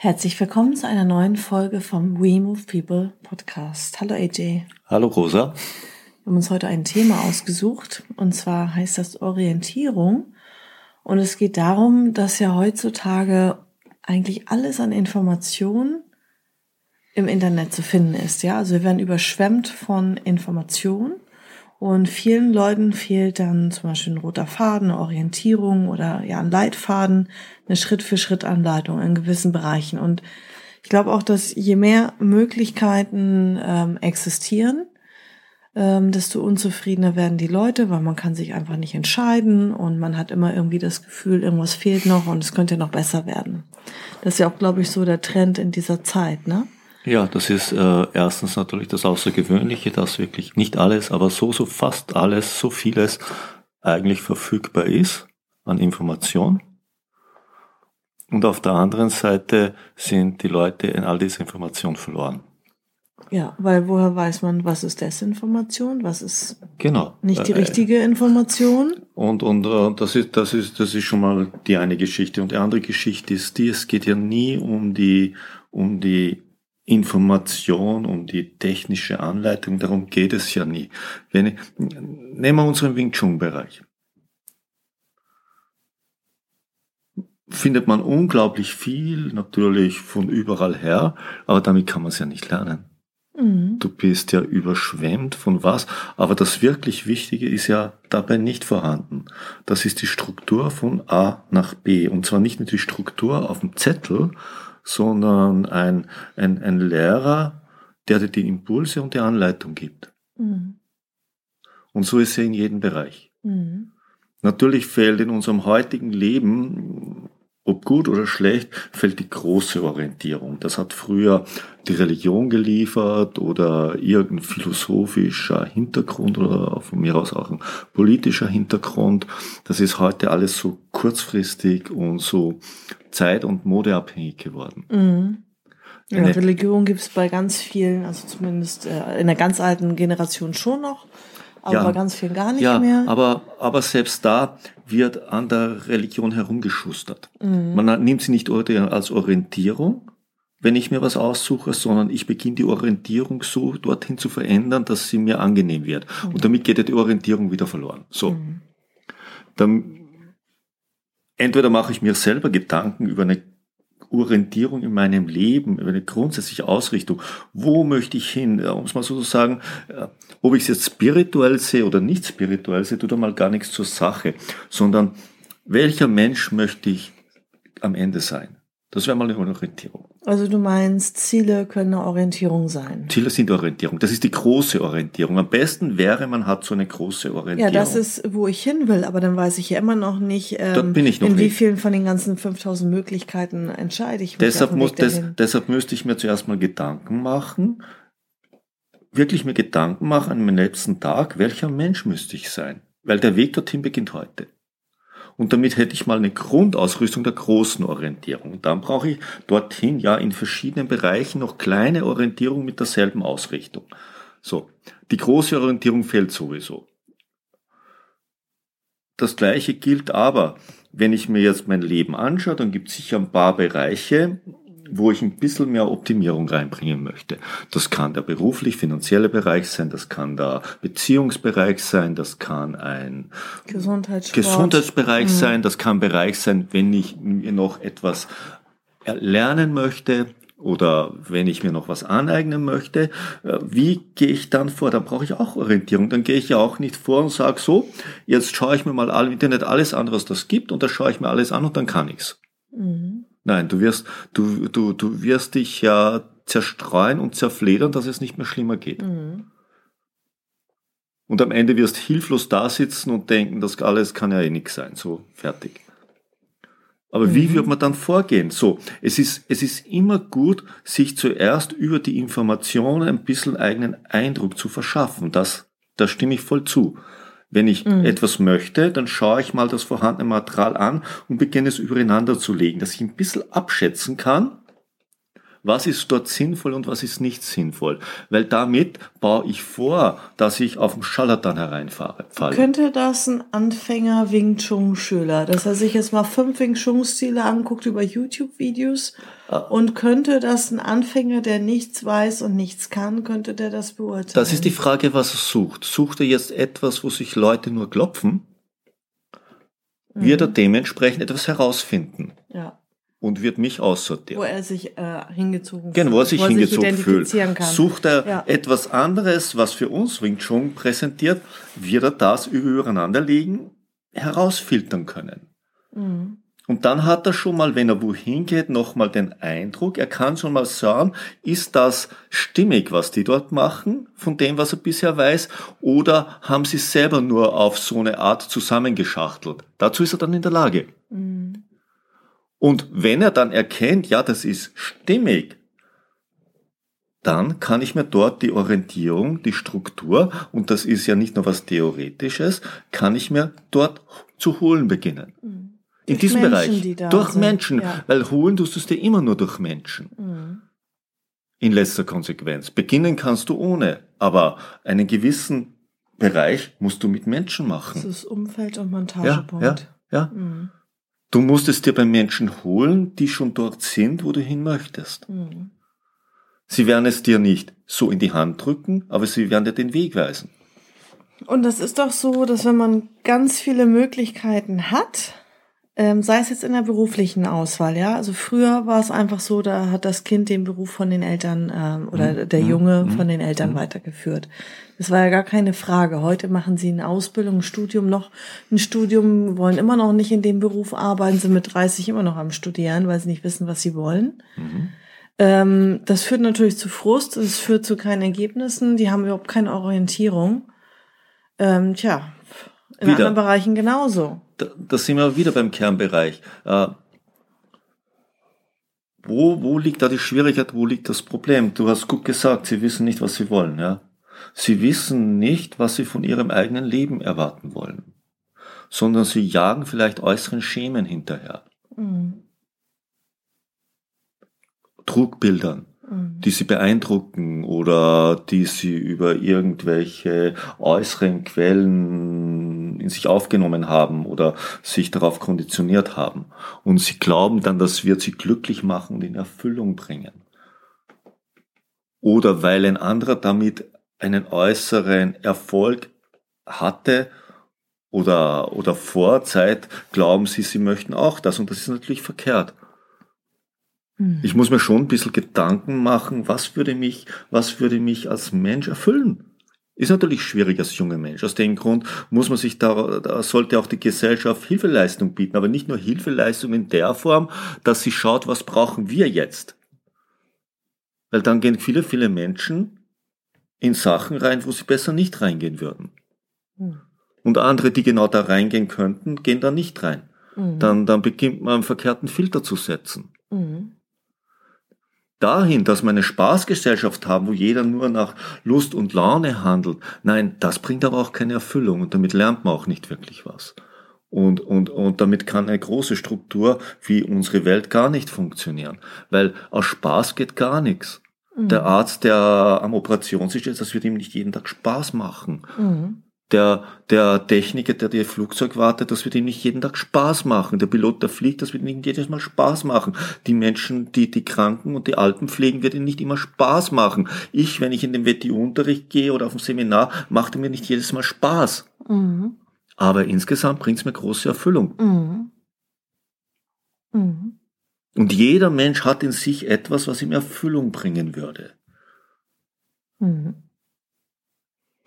Herzlich willkommen zu einer neuen Folge vom We Move People Podcast. Hallo AJ. Hallo Rosa. Wir haben uns heute ein Thema ausgesucht und zwar heißt das Orientierung. Und es geht darum, dass ja heutzutage eigentlich alles an Informationen im Internet zu finden ist. Ja, also wir werden überschwemmt von Informationen und vielen Leuten fehlt dann zum Beispiel ein roter Faden, eine Orientierung oder ja ein Leitfaden, eine Schritt-für-Schritt-Anleitung in gewissen Bereichen. Und ich glaube auch, dass je mehr Möglichkeiten ähm, existieren, ähm, desto unzufriedener werden die Leute, weil man kann sich einfach nicht entscheiden und man hat immer irgendwie das Gefühl, irgendwas fehlt noch und es könnte noch besser werden. Das ist ja auch, glaube ich, so der Trend in dieser Zeit, ne? Ja, das ist äh, erstens natürlich das Außergewöhnliche, dass wirklich nicht alles, aber so, so fast alles, so vieles eigentlich verfügbar ist an Information. Und auf der anderen Seite sind die Leute in all dieser Information verloren. Ja, weil woher weiß man, was ist Desinformation, was ist genau. nicht die äh, richtige Information? Und, und äh, das, ist, das, ist, das ist schon mal die eine Geschichte. Und die andere Geschichte ist die, es geht ja nie um die, um die Information, um die technische Anleitung, darum geht es ja nie. Wenn, nehmen wir unseren Wing Chun Bereich. Findet man unglaublich viel, natürlich von überall her, aber damit kann man es ja nicht lernen. Mhm. Du bist ja überschwemmt von was, aber das wirklich Wichtige ist ja dabei nicht vorhanden. Das ist die Struktur von A nach B und zwar nicht nur die Struktur auf dem Zettel, sondern ein, ein, ein Lehrer, der dir die Impulse und die Anleitung gibt. Mhm. Und so ist er in jedem Bereich. Mhm. Natürlich fehlt in unserem heutigen Leben, ob gut oder schlecht, fällt die große Orientierung. Das hat früher die Religion geliefert oder irgendein philosophischer Hintergrund oder von mir aus auch ein politischer Hintergrund. Das ist heute alles so kurzfristig und so zeit- und modeabhängig geworden. Mhm. Ja, Religion gibt es bei ganz vielen, also zumindest äh, in der ganz alten Generation schon noch, aber ja, bei ganz vielen gar nicht ja, mehr. Aber, aber selbst da wird an der Religion herumgeschustert. Mhm. Man nimmt sie nicht als Orientierung, wenn ich mir was aussuche, sondern ich beginne die Orientierung so dorthin zu verändern, dass sie mir angenehm wird. Mhm. Und damit geht ja die Orientierung wieder verloren. So. Mhm. Dann entweder mache ich mir selber Gedanken über eine Orientierung in meinem Leben, über eine grundsätzliche Ausrichtung. Wo möchte ich hin? Um es mal so zu sagen, äh, ob ich es jetzt spirituell sehe oder nicht spirituell sehe, tut einmal gar nichts zur Sache, sondern welcher Mensch möchte ich am Ende sein? Das wäre mal eine Orientierung. Also du meinst, Ziele können eine Orientierung sein? Ziele sind Orientierung. Das ist die große Orientierung. Am besten wäre, man hat so eine große Orientierung. Ja, das ist, wo ich hin will, aber dann weiß ich ja immer noch nicht, ähm, noch in wie vielen von den ganzen 5000 Möglichkeiten entscheide ich mich. Deshalb, muss, des, deshalb müsste ich mir zuerst mal Gedanken machen, wirklich mir Gedanken machen an meinem letzten Tag, welcher Mensch müsste ich sein? Weil der Weg dorthin beginnt heute. Und damit hätte ich mal eine Grundausrüstung der großen Orientierung. Dann brauche ich dorthin ja in verschiedenen Bereichen noch kleine Orientierung mit derselben Ausrichtung. So. Die große Orientierung fehlt sowieso. Das gleiche gilt aber, wenn ich mir jetzt mein Leben anschaue, dann gibt es sicher ein paar Bereiche, wo ich ein bisschen mehr Optimierung reinbringen möchte. Das kann der beruflich-finanzielle Bereich sein, das kann der Beziehungsbereich sein, das kann ein Gesundheitsbereich mhm. sein, das kann ein Bereich sein, wenn ich mir noch etwas lernen möchte, oder wenn ich mir noch was aneignen möchte, äh, wie gehe ich dann vor? Dann brauche ich auch Orientierung. Dann gehe ich ja auch nicht vor und sage so, jetzt schaue ich mir mal im Internet alles an, was das gibt und da schaue ich mir alles an und dann kann ich's. Mhm. Nein, du wirst, du, du, du wirst dich ja zerstreuen und zerfledern, dass es nicht mehr schlimmer geht. Mhm. Und am Ende wirst hilflos da sitzen und denken, das alles kann ja eh nix sein. So, fertig. Aber mhm. wie wird man dann vorgehen? So, es ist, es ist immer gut, sich zuerst über die Informationen ein bisschen eigenen Eindruck zu verschaffen. Das, da stimme ich voll zu. Wenn ich mhm. etwas möchte, dann schaue ich mal das vorhandene Material an und beginne es übereinander zu legen, dass ich ein bisschen abschätzen kann, was ist dort sinnvoll und was ist nicht sinnvoll. Weil damit baue ich vor, dass ich auf den Scharlatan hereinfahre. Falle. Könnte das ein Anfänger Wing Chun Schüler, dass er sich jetzt mal fünf Wing Chun Stile anguckt über YouTube-Videos ah. und könnte das ein Anfänger, der nichts weiß und nichts kann, könnte der das beurteilen? Das ist die Frage, was er sucht. Sucht er jetzt etwas, wo sich Leute nur klopfen? Wird er mhm. dementsprechend etwas herausfinden? Ja und wird mich aussortieren. Wo er sich äh, hingezogen fühlt. Genau, wo er sich wo hingezogen sich fühlt. Kann. Sucht er ja. etwas anderes, was für uns Wing Chun präsentiert, wird er das übereinander legen, herausfiltern können. Mhm. Und dann hat er schon mal, wenn er wohin geht, nochmal den Eindruck, er kann schon mal sagen, ist das stimmig, was die dort machen, von dem, was er bisher weiß, oder haben sie selber nur auf so eine Art zusammengeschachtelt? Dazu ist er dann in der Lage. Mhm. Und wenn er dann erkennt, ja, das ist stimmig, dann kann ich mir dort die Orientierung, die Struktur, und das ist ja nicht nur was Theoretisches, kann ich mir dort zu holen beginnen. Mhm. In durch diesem Menschen, Bereich. durch sind. Menschen. Ja. Weil holen tust du es dir immer nur durch Menschen. Mhm. In letzter Konsequenz. Beginnen kannst du ohne, aber einen gewissen Bereich musst du mit Menschen machen. Das ist Umfeld und Montagepunkt. Ja, ja, ja. Mhm. Du musst es dir bei Menschen holen, die schon dort sind, wo du hin möchtest. Mhm. Sie werden es dir nicht so in die Hand drücken, aber sie werden dir den Weg weisen. Und das ist doch so, dass wenn man ganz viele Möglichkeiten hat, ähm, sei es jetzt in der beruflichen Auswahl, ja. Also früher war es einfach so, da hat das Kind den Beruf von den Eltern ähm, oder mhm. der Junge mhm. von den Eltern mhm. weitergeführt. Das war ja gar keine Frage. Heute machen sie eine Ausbildung, ein Studium noch, ein Studium, wollen immer noch nicht in dem Beruf arbeiten, sind mit 30 immer noch am Studieren, weil sie nicht wissen, was sie wollen. Mhm. Ähm, das führt natürlich zu Frust, es führt zu keinen Ergebnissen, die haben überhaupt keine Orientierung. Ähm, tja, in Wieder. anderen Bereichen genauso da, da sind wir wieder beim Kernbereich. Äh, wo, wo liegt da die Schwierigkeit, wo liegt das Problem? Du hast gut gesagt, sie wissen nicht, was sie wollen, ja. Sie wissen nicht, was sie von ihrem eigenen Leben erwarten wollen, sondern sie jagen vielleicht äußeren Schemen hinterher. Mhm. Trugbildern, mhm. die sie beeindrucken oder die sie über irgendwelche äußeren Quellen in sich aufgenommen haben oder sich darauf konditioniert haben. Und sie glauben dann, das wird sie glücklich machen und in Erfüllung bringen. Oder weil ein anderer damit einen äußeren Erfolg hatte oder, oder Vorzeit, glauben sie, sie möchten auch das. Und das ist natürlich verkehrt. Mhm. Ich muss mir schon ein bisschen Gedanken machen, was würde mich, was würde mich als Mensch erfüllen? Ist natürlich schwierig als junger Mensch. Aus dem Grund muss man sich da, da sollte auch die Gesellschaft Hilfeleistung bieten, aber nicht nur Hilfeleistung in der Form, dass sie schaut, was brauchen wir jetzt? Weil dann gehen viele, viele Menschen in Sachen rein, wo sie besser nicht reingehen würden. Mhm. Und andere, die genau da reingehen könnten, gehen da nicht rein. Mhm. Dann, dann beginnt man einen verkehrten Filter zu setzen. Mhm dahin, dass wir eine Spaßgesellschaft haben, wo jeder nur nach Lust und Laune handelt. Nein, das bringt aber auch keine Erfüllung und damit lernt man auch nicht wirklich was. Und, und, und damit kann eine große Struktur wie unsere Welt gar nicht funktionieren, weil aus Spaß geht gar nichts. Mhm. Der Arzt, der am Operationstisch ist, das wird ihm nicht jeden Tag Spaß machen. Mhm. Der, der Techniker, der dir Flugzeug wartet, das wird ihm nicht jeden Tag Spaß machen. Der Pilot, der fliegt, das wird ihm nicht jedes Mal Spaß machen. Die Menschen, die die Kranken und die Alten pflegen, wird ihm nicht immer Spaß machen. Ich, wenn ich in den WTU-Unterricht gehe oder auf ein Seminar, macht mir nicht jedes Mal Spaß. Mhm. Aber insgesamt bringt es mir große Erfüllung. Mhm. Mhm. Und jeder Mensch hat in sich etwas, was ihm Erfüllung bringen würde. Mhm.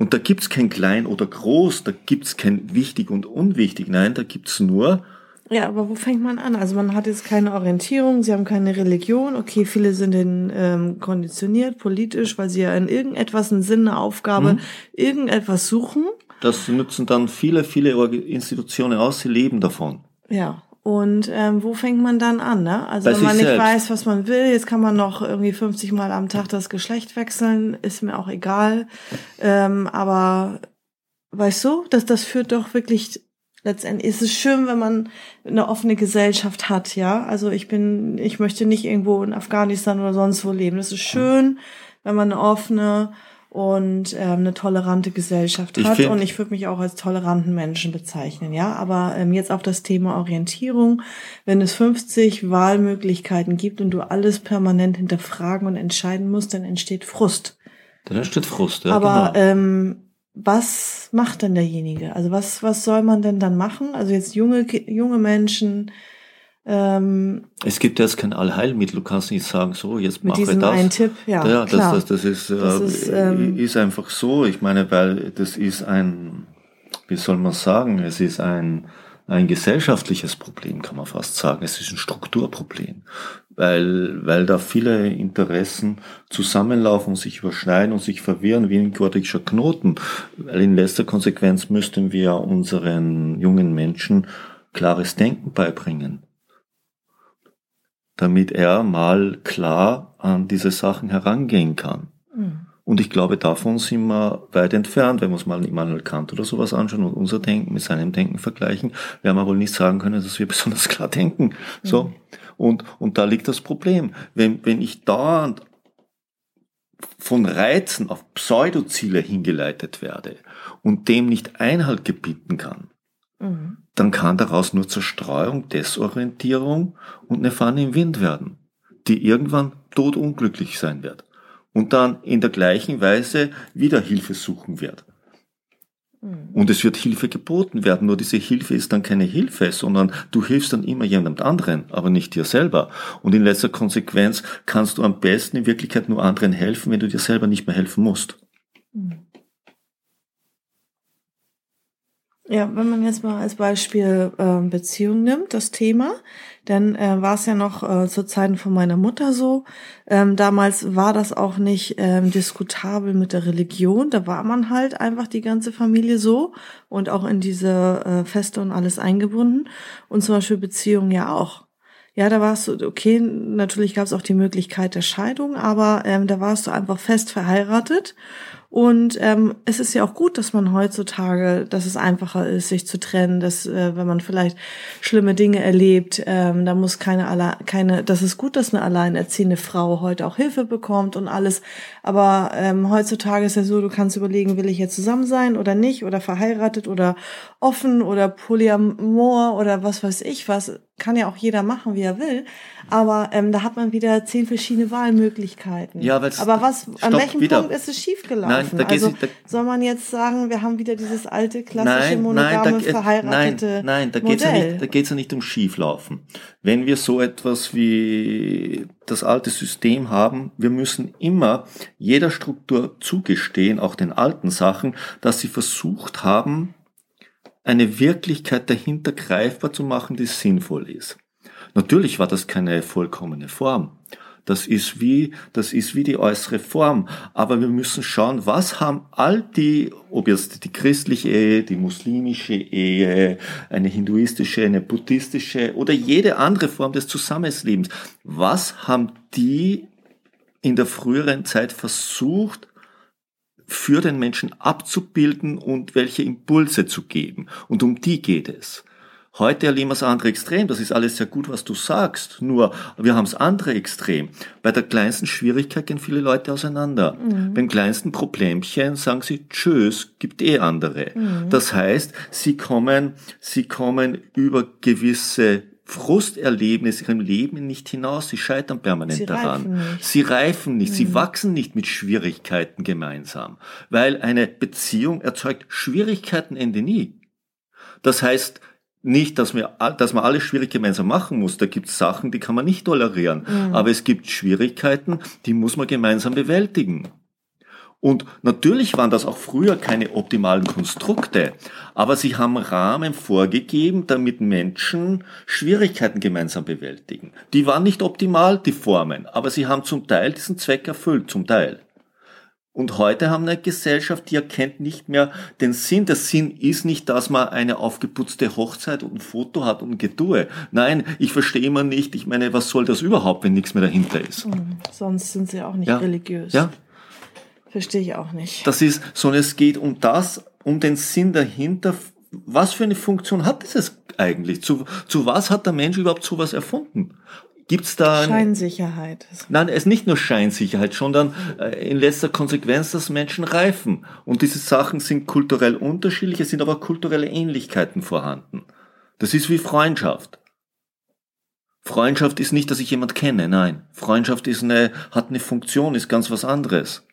Und da gibt's kein klein oder groß, da gibt's kein wichtig und unwichtig. Nein, da gibt's nur. Ja, aber wo fängt man an? Also man hat jetzt keine Orientierung, sie haben keine Religion. Okay, viele sind in, ähm, konditioniert politisch, weil sie ja in irgendetwas einen Sinn, eine Aufgabe, mhm. irgendetwas suchen. Das nutzen dann viele, viele Institutionen aus, sie leben davon. Ja, Und ähm, wo fängt man dann an? Ne? Also Bei wenn man nicht selbst. weiß, was man will, jetzt kann man noch irgendwie 50 Mal am Tag das Geschlecht wechseln, ist mir auch egal. Ähm, aber weißt du, dass das führt doch wirklich letztendlich ist es schön, wenn man eine offene Gesellschaft hat, ja. Also ich bin, ich möchte nicht irgendwo in Afghanistan oder sonst wo leben. Es ist schön, wenn man eine offene und ähm, eine tolerante Gesellschaft hat. Ich und ich würde mich auch als toleranten Menschen bezeichnen, ja. Aber ähm, jetzt auf das Thema Orientierung. Wenn es 50 Wahlmöglichkeiten gibt und du alles permanent hinterfragen und entscheiden musst, dann entsteht Frust. Dann entsteht Frust, ja. Aber genau. ähm, was macht denn derjenige? Also was, was soll man denn dann machen? Also jetzt junge, junge Menschen, ähm, es gibt jetzt kein Allheilmittel, du kannst nicht sagen, so, jetzt mache das. Einen Tipp, ja. ja. Das, das, das, ist, das äh, ist, ähm, ist einfach so. Ich meine, weil das ist ein, wie soll man sagen, es ist ein, ein gesellschaftliches Problem, kann man fast sagen. Es ist ein Strukturproblem, weil, weil da viele Interessen zusammenlaufen, sich überschneiden und sich verwirren wie ein gordischer Knoten. Weil in letzter Konsequenz müssten wir unseren jungen Menschen klares Denken beibringen damit er mal klar an diese Sachen herangehen kann. Mhm. Und ich glaube, davon sind wir weit entfernt, wenn wir uns mal Immanuel Kant oder sowas anschauen und unser Denken mit seinem Denken vergleichen, werden wir wohl nicht sagen können, dass wir besonders klar denken. So. Mhm. Und, und da liegt das Problem. Wenn, wenn ich dauernd von Reizen auf Pseudoziele hingeleitet werde und dem nicht Einhalt gebieten kann, mhm dann kann daraus nur Zerstreuung, Desorientierung und eine Pfanne im Wind werden, die irgendwann todunglücklich sein wird und dann in der gleichen Weise wieder Hilfe suchen wird. Mhm. Und es wird Hilfe geboten werden, nur diese Hilfe ist dann keine Hilfe, sondern du hilfst dann immer jemand anderen, aber nicht dir selber. Und in letzter Konsequenz kannst du am besten in Wirklichkeit nur anderen helfen, wenn du dir selber nicht mehr helfen musst. Mhm. Ja, wenn man jetzt mal als Beispiel äh, Beziehung nimmt, das Thema, dann äh, war es ja noch äh, zu Zeiten von meiner Mutter so. Ähm, damals war das auch nicht ähm, diskutabel mit der Religion. Da war man halt einfach die ganze Familie so und auch in diese äh, Feste und alles eingebunden. Und zum Beispiel Beziehung ja auch. Ja, da warst du, okay, natürlich gab es auch die Möglichkeit der Scheidung, aber ähm, da warst du einfach fest verheiratet und ähm, es ist ja auch gut, dass man heutzutage, dass es einfacher ist, sich zu trennen, dass äh, wenn man vielleicht schlimme Dinge erlebt, ähm, da muss keine alle, keine, das ist gut, dass eine alleinerziehende Frau heute auch Hilfe bekommt und alles. Aber ähm, heutzutage ist ja so, du kannst überlegen, will ich jetzt zusammen sein oder nicht oder verheiratet oder offen oder polyamor oder was weiß ich was. Kann ja auch jeder machen, wie er will. Aber ähm, da hat man wieder zehn verschiedene Wahlmöglichkeiten. Ja, aber was, an welchem wieder. Punkt ist es schiefgelaufen? Nein, da also, da, soll man jetzt sagen, wir haben wieder dieses alte, klassische, nein, monogame, nein, da, verheiratete Nein, nein, da geht's ja nicht, da geht's ja nicht um Schieflaufen. Wenn wir so etwas wie das alte System haben, wir müssen immer jeder Struktur zugestehen, auch den alten Sachen, dass sie versucht haben, eine Wirklichkeit dahinter greifbar zu machen, die sinnvoll ist. Natürlich war das keine vollkommene Form. Das ist wie, das ist wie die äußere Form. Aber wir müssen schauen, was haben all die, ob jetzt die christliche Ehe, die muslimische Ehe, eine hinduistische, eine buddhistische oder jede andere Form des Zusammenlebens, was haben die in der früheren Zeit versucht, für den Menschen abzubilden und welche Impulse zu geben. Und um die geht es. Heute erleben wir das andere Extrem. Das ist alles sehr gut, was du sagst. Nur, wir haben das andere Extrem. Bei der kleinsten Schwierigkeit gehen viele Leute auseinander. Mhm. Beim kleinsten Problemchen sagen sie, tschüss, gibt eh andere. Mhm. Das heißt, sie kommen, sie kommen über gewisse Frusterlebnisse ihrem Leben nicht hinaus. Sie scheitern permanent sie daran. Reifen sie reifen nicht. Mhm. Sie wachsen nicht mit Schwierigkeiten gemeinsam. Weil eine Beziehung erzeugt Schwierigkeiten Ende nie. Das heißt, nicht, dass, wir, dass man alles schwierig gemeinsam machen muss. Da gibt es Sachen, die kann man nicht tolerieren. Mhm. Aber es gibt Schwierigkeiten, die muss man gemeinsam bewältigen. Und natürlich waren das auch früher keine optimalen Konstrukte, aber sie haben Rahmen vorgegeben, damit Menschen Schwierigkeiten gemeinsam bewältigen. Die waren nicht optimal, die Formen, aber sie haben zum Teil diesen Zweck erfüllt, zum Teil. Und heute haben wir eine Gesellschaft, die erkennt nicht mehr den Sinn. Der Sinn ist nicht, dass man eine aufgeputzte Hochzeit und ein Foto hat und ein Getue. Nein, ich verstehe immer nicht, ich meine, was soll das überhaupt, wenn nichts mehr dahinter ist? Mhm. Sonst sind sie auch nicht ja. religiös. Ja. Verstehe ich auch nicht. Das ist, sondern es geht um das, um den Sinn dahinter. Was für eine Funktion hat dieses eigentlich? Zu, zu was hat der Mensch überhaupt sowas erfunden? Gibt's da Scheinsicherheit? Nein, es ist nicht nur Scheinsicherheit, sondern äh, in letzter Konsequenz, dass Menschen reifen. Und diese Sachen sind kulturell unterschiedlich, es sind aber kulturelle Ähnlichkeiten vorhanden. Das ist wie Freundschaft. Freundschaft ist nicht, dass ich jemand kenne, nein. Freundschaft ist eine, hat eine Funktion, ist ganz was anderes.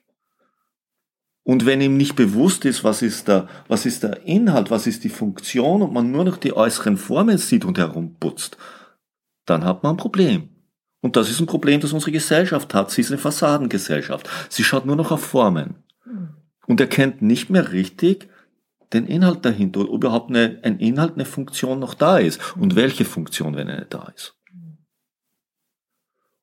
Und wenn ihm nicht bewusst ist, was ist der, was ist der Inhalt, was ist die Funktion und man nur noch die äußeren Formen sieht und herumputzt, dann hat man ein Problem. Und das ist ein Problem, das unsere Gesellschaft hat. Sie ist eine Fassadengesellschaft. Sie schaut nur noch auf Formen und erkennt nicht mehr richtig den Inhalt dahinter, ob überhaupt eine, ein Inhalt, eine Funktion noch da ist und welche Funktion, wenn eine da ist.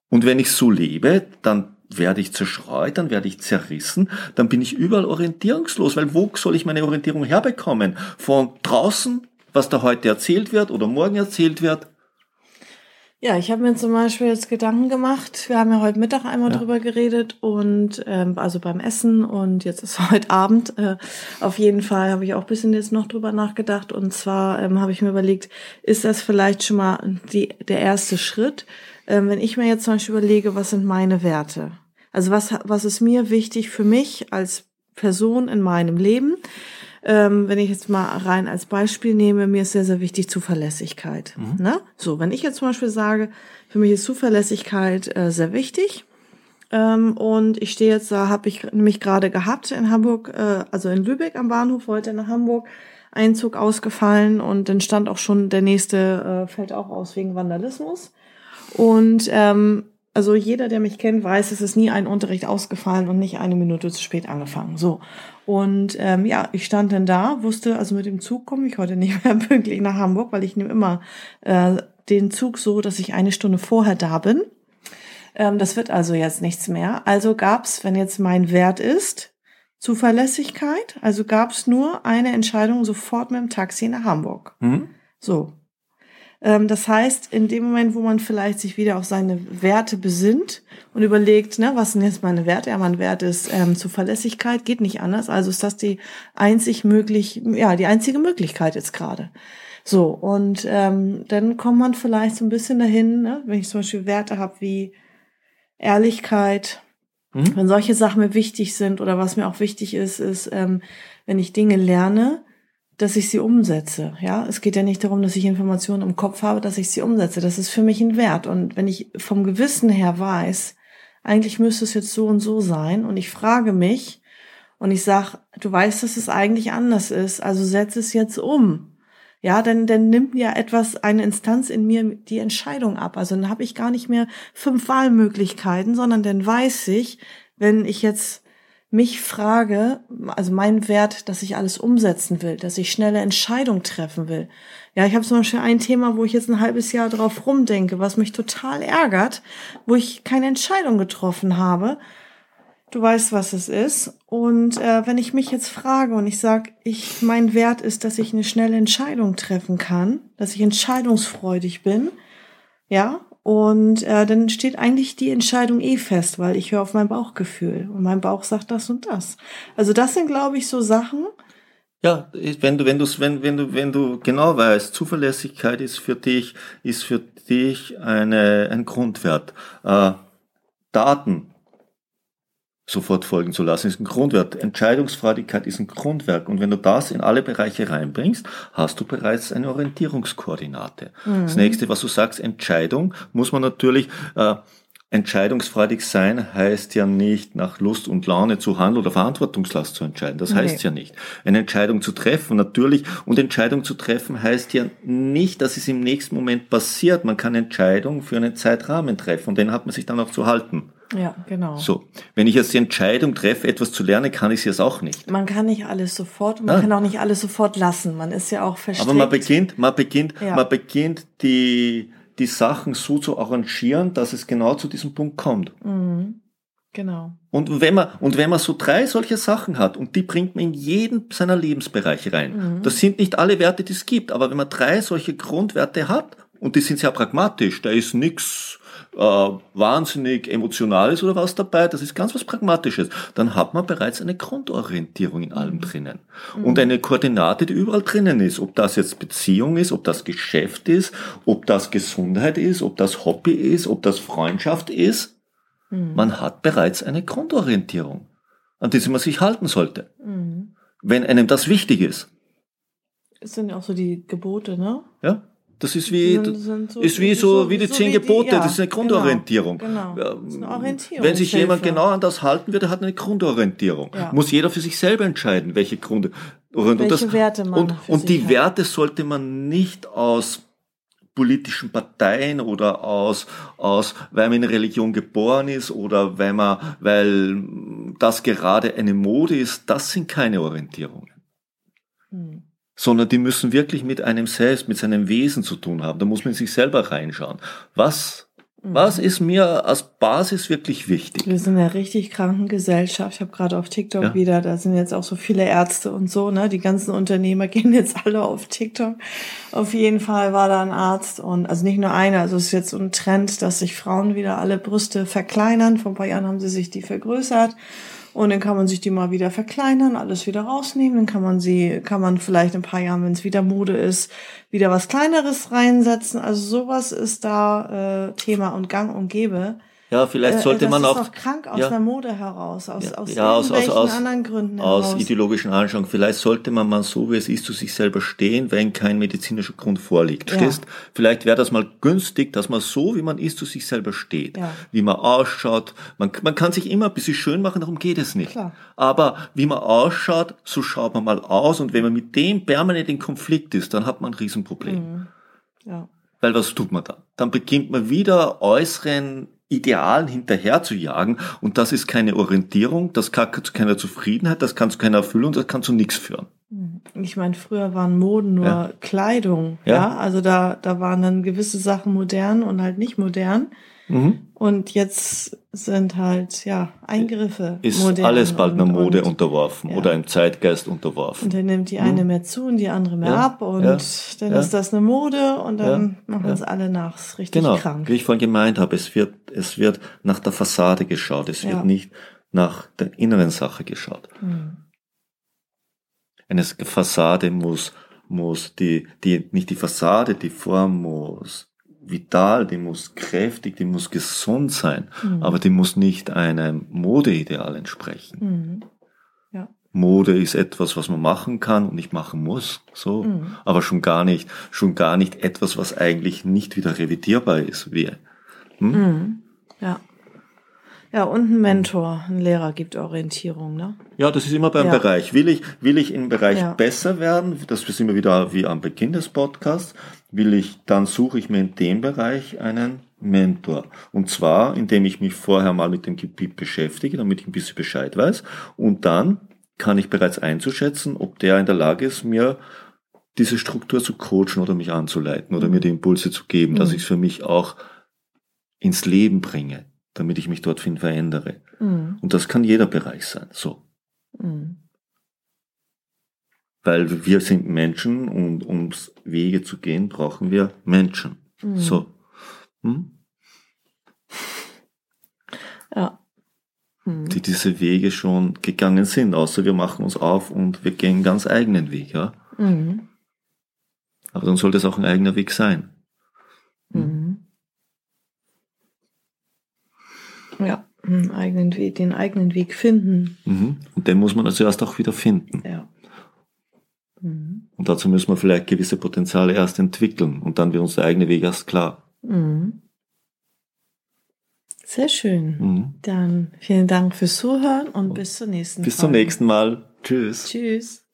Und wenn ich so lebe, dann werde ich zerstreut, dann werde ich zerrissen, dann bin ich überall orientierungslos, weil wo soll ich meine Orientierung herbekommen? Von draußen, was da heute erzählt wird oder morgen erzählt wird, ja, ich habe mir zum Beispiel jetzt Gedanken gemacht. Wir haben ja heute Mittag einmal ja. drüber geredet und ähm, also beim Essen und jetzt ist heute Abend. Äh, auf jeden Fall habe ich auch bisschen jetzt noch drüber nachgedacht und zwar ähm, habe ich mir überlegt, ist das vielleicht schon mal die, der erste Schritt, ähm, wenn ich mir jetzt zum Beispiel überlege, was sind meine Werte? Also was was ist mir wichtig für mich als Person in meinem Leben? Ähm, wenn ich jetzt mal rein als Beispiel nehme, mir ist sehr, sehr wichtig Zuverlässigkeit. Mhm. Ne? So, wenn ich jetzt zum Beispiel sage, für mich ist Zuverlässigkeit äh, sehr wichtig, ähm, und ich stehe jetzt da, habe ich nämlich gerade gehabt in Hamburg, äh, also in Lübeck am Bahnhof, heute nach Hamburg, Einzug ausgefallen und dann stand auch schon der nächste äh, fällt auch aus wegen Vandalismus. Und ähm, also jeder, der mich kennt, weiß, es ist nie ein Unterricht ausgefallen und nicht eine Minute zu spät angefangen. So. Und ähm, ja, ich stand dann da, wusste, also mit dem Zug komme ich heute nicht mehr pünktlich nach Hamburg, weil ich nehme immer äh, den Zug so, dass ich eine Stunde vorher da bin. Ähm, das wird also jetzt nichts mehr. Also gab's, wenn jetzt mein Wert ist, Zuverlässigkeit, also gab's nur eine Entscheidung sofort mit dem Taxi nach Hamburg. Mhm. So, das heißt, in dem Moment, wo man vielleicht sich wieder auf seine Werte besinnt und überlegt, ne, was sind jetzt meine Werte? Ja, mein Wert ist ähm, Zuverlässigkeit, geht nicht anders. Also ist das die einzig möglich, ja, die einzige Möglichkeit jetzt gerade. So, und ähm, dann kommt man vielleicht so ein bisschen dahin, ne, wenn ich zum Beispiel Werte habe wie Ehrlichkeit, mhm. wenn solche Sachen mir wichtig sind oder was mir auch wichtig ist, ist, ähm, wenn ich Dinge lerne, dass ich sie umsetze. Ja, es geht ja nicht darum, dass ich Informationen im Kopf habe, dass ich sie umsetze. Das ist für mich ein Wert. Und wenn ich vom Gewissen her weiß, eigentlich müsste es jetzt so und so sein, und ich frage mich und ich sag, du weißt, dass es eigentlich anders ist, also setz es jetzt um. Ja, denn dann nimmt ja etwas, eine Instanz in mir die Entscheidung ab. Also dann habe ich gar nicht mehr fünf Wahlmöglichkeiten, sondern dann weiß ich, wenn ich jetzt mich frage, also mein Wert, dass ich alles umsetzen will, dass ich schnelle Entscheidungen treffen will. Ja, ich habe zum Beispiel ein Thema, wo ich jetzt ein halbes Jahr drauf rumdenke, was mich total ärgert, wo ich keine Entscheidung getroffen habe. Du weißt, was es ist. Und äh, wenn ich mich jetzt frage und ich sage, ich mein Wert ist, dass ich eine schnelle Entscheidung treffen kann, dass ich entscheidungsfreudig bin, ja, und äh, dann steht eigentlich die Entscheidung eh fest, weil ich höre auf mein Bauchgefühl und mein Bauch sagt das und das. Also das sind, glaube ich, so Sachen. Ja, wenn du, wenn du, wenn, wenn du, wenn du genau weißt, Zuverlässigkeit ist für dich, ist für dich eine, ein Grundwert. Äh, Daten, sofort folgen zu lassen, ist ein Grundwert. Entscheidungsfreudigkeit ist ein Grundwerk. Und wenn du das in alle Bereiche reinbringst, hast du bereits eine Orientierungskoordinate. Mhm. Das nächste, was du sagst, Entscheidung, muss man natürlich, äh, entscheidungsfreudig sein heißt ja nicht nach Lust und Laune zu handeln oder Verantwortungslast zu entscheiden. Das heißt ja nicht. Eine Entscheidung zu treffen, natürlich. Und Entscheidung zu treffen heißt ja nicht, dass es im nächsten Moment passiert. Man kann Entscheidungen für einen Zeitrahmen treffen und den hat man sich dann auch zu halten. Ja, genau. So, wenn ich jetzt die Entscheidung treffe, etwas zu lernen, kann ich es jetzt auch nicht. Man kann nicht alles sofort, man ah. kann auch nicht alles sofort lassen. Man ist ja auch verstrickt. Aber man beginnt, man beginnt, ja. man beginnt die die Sachen so zu arrangieren, dass es genau zu diesem Punkt kommt. Mhm. Genau. Und wenn man, und wenn man so drei solche Sachen hat und die bringt man in jeden seiner Lebensbereiche rein. Mhm. Das sind nicht alle Werte, die es gibt, aber wenn man drei solche Grundwerte hat und die sind sehr pragmatisch, da ist nichts äh, wahnsinnig Emotionales oder was dabei, das ist ganz was Pragmatisches, dann hat man bereits eine Grundorientierung in allem drinnen. Mhm. Und eine Koordinate, die überall drinnen ist. Ob das jetzt Beziehung ist, ob das Geschäft ist, ob das Gesundheit ist, ob das Hobby ist, ob das Freundschaft ist. Mhm. Man hat bereits eine Grundorientierung, an die man sich halten sollte. Mhm. Wenn einem das wichtig ist. Es sind ja auch so die Gebote, ne? Ja. Das ist wie, so, ist wie so, wie die zehn so Gebote. Die, ja, das ist eine genau, Grundorientierung. Genau, genau. Das ist eine Orientierung. Wenn sich jemand genau an das halten würde, hat eine Grundorientierung. Ja. Muss jeder für sich selber entscheiden, welche Grund, und, welche das, Werte man und, und die hat. Werte sollte man nicht aus politischen Parteien oder aus, aus, weil man in Religion geboren ist oder weil man, weil das gerade eine Mode ist, das sind keine Orientierungen. Hm. Sondern die müssen wirklich mit einem selbst, mit seinem Wesen zu tun haben. Da muss man sich selber reinschauen. Was was ist mir als Basis wirklich wichtig? Wir sind eine richtig kranken Gesellschaft. Ich habe gerade auf TikTok ja. wieder, da sind jetzt auch so viele Ärzte und so, ne? Die ganzen Unternehmer gehen jetzt alle auf TikTok. Auf jeden Fall war da ein Arzt und also nicht nur einer, also es ist jetzt so ein Trend, dass sich Frauen wieder alle Brüste verkleinern. Vor ein paar Jahren haben sie sich die vergrößert. Und dann kann man sich die mal wieder verkleinern, alles wieder rausnehmen. Dann kann man sie, kann man vielleicht in ein paar Jahren, wenn es wieder Mode ist, wieder was Kleineres reinsetzen. Also sowas ist da äh, Thema und Gang und Gäbe. Ja, vielleicht äh, sollte äh, man auch. Das ist auch krank aus ja, der Mode heraus, aus, ja, aus, ja, aus, aus, aus anderen Gründen heraus. Aus ideologischen Anschauungen. Vielleicht sollte man mal so, wie es ist, zu sich selber stehen, wenn kein medizinischer Grund vorliegt. Ja. Stehst? Vielleicht wäre das mal günstig, dass man so, wie man ist, zu sich selber steht. Ja. Wie man ausschaut. Man, man kann sich immer ein bisschen schön machen, darum geht es nicht. Klar. Aber wie man ausschaut, so schaut man mal aus. Und wenn man mit dem permanent in Konflikt ist, dann hat man ein Riesenproblem. Mhm. Ja. Weil was tut man da? Dann beginnt man wieder äußeren Idealen hinterher zu jagen und das ist keine Orientierung, das kann zu keiner Zufriedenheit, das kann zu keiner Erfüllung, das kann zu nichts führen. Ich meine, früher waren Moden nur ja. Kleidung, ja. ja. Also da, da waren dann gewisse Sachen modern und halt nicht modern. Mhm. Und jetzt sind halt, ja, Eingriffe. Ist alles bald einer Mode und, unterworfen ja. oder einem Zeitgeist unterworfen. Und dann nimmt die eine mhm. mehr zu und die andere mehr ab und dann ist das eine Mode und dann machen es alle nach. ist richtig genau. krank. Wie ich vorhin gemeint habe, es wird, es wird nach der Fassade geschaut, es wird nicht nach der inneren Sache geschaut. Mhm. Eine Fassade muss, muss die, die, nicht die Fassade, die Form muss vital, die muss kräftig, die muss gesund sein, mhm. aber die muss nicht einem Modeideal entsprechen. Mhm. Ja. Mode ist etwas, was man machen kann und nicht machen muss, so, mhm. aber schon gar nicht, schon gar nicht etwas, was eigentlich nicht wieder revidierbar ist, wie. Hm? Mhm. Ja. Ja, und ein Mentor, ein Lehrer gibt Orientierung, ne? Ja, das ist immer beim ja. Bereich. Will ich, will ich im Bereich ja. besser werden? Das sind wir wieder wie am Beginn des Podcasts. Will ich, dann suche ich mir in dem Bereich einen Mentor. Und zwar, indem ich mich vorher mal mit dem Gebiet beschäftige, damit ich ein bisschen Bescheid weiß. Und dann kann ich bereits einzuschätzen, ob der in der Lage ist, mir diese Struktur zu coachen oder mich anzuleiten oder mir die Impulse zu geben, mhm. dass ich es für mich auch ins Leben bringe damit ich mich dorthin verändere. Mhm. Und das kann jeder Bereich sein, so. Mhm. Weil wir sind Menschen und um Wege zu gehen, brauchen wir Menschen. Mhm. So. Hm? Ja. Mhm. Die diese Wege schon gegangen sind, außer wir machen uns auf und wir gehen ganz eigenen Weg, ja. Mhm. Aber dann sollte es auch ein eigener Weg sein. Mhm. Ja, einen eigenen Weg, den eigenen Weg finden. Mhm. Und den muss man also erst auch wieder finden. Ja. Mhm. Und dazu müssen wir vielleicht gewisse Potenziale erst entwickeln und dann wird uns der eigene Weg erst klar. Mhm. Sehr schön. Mhm. Dann vielen Dank fürs Zuhören und bis zur nächsten Bis Folge. zum nächsten Mal. Tschüss. Tschüss.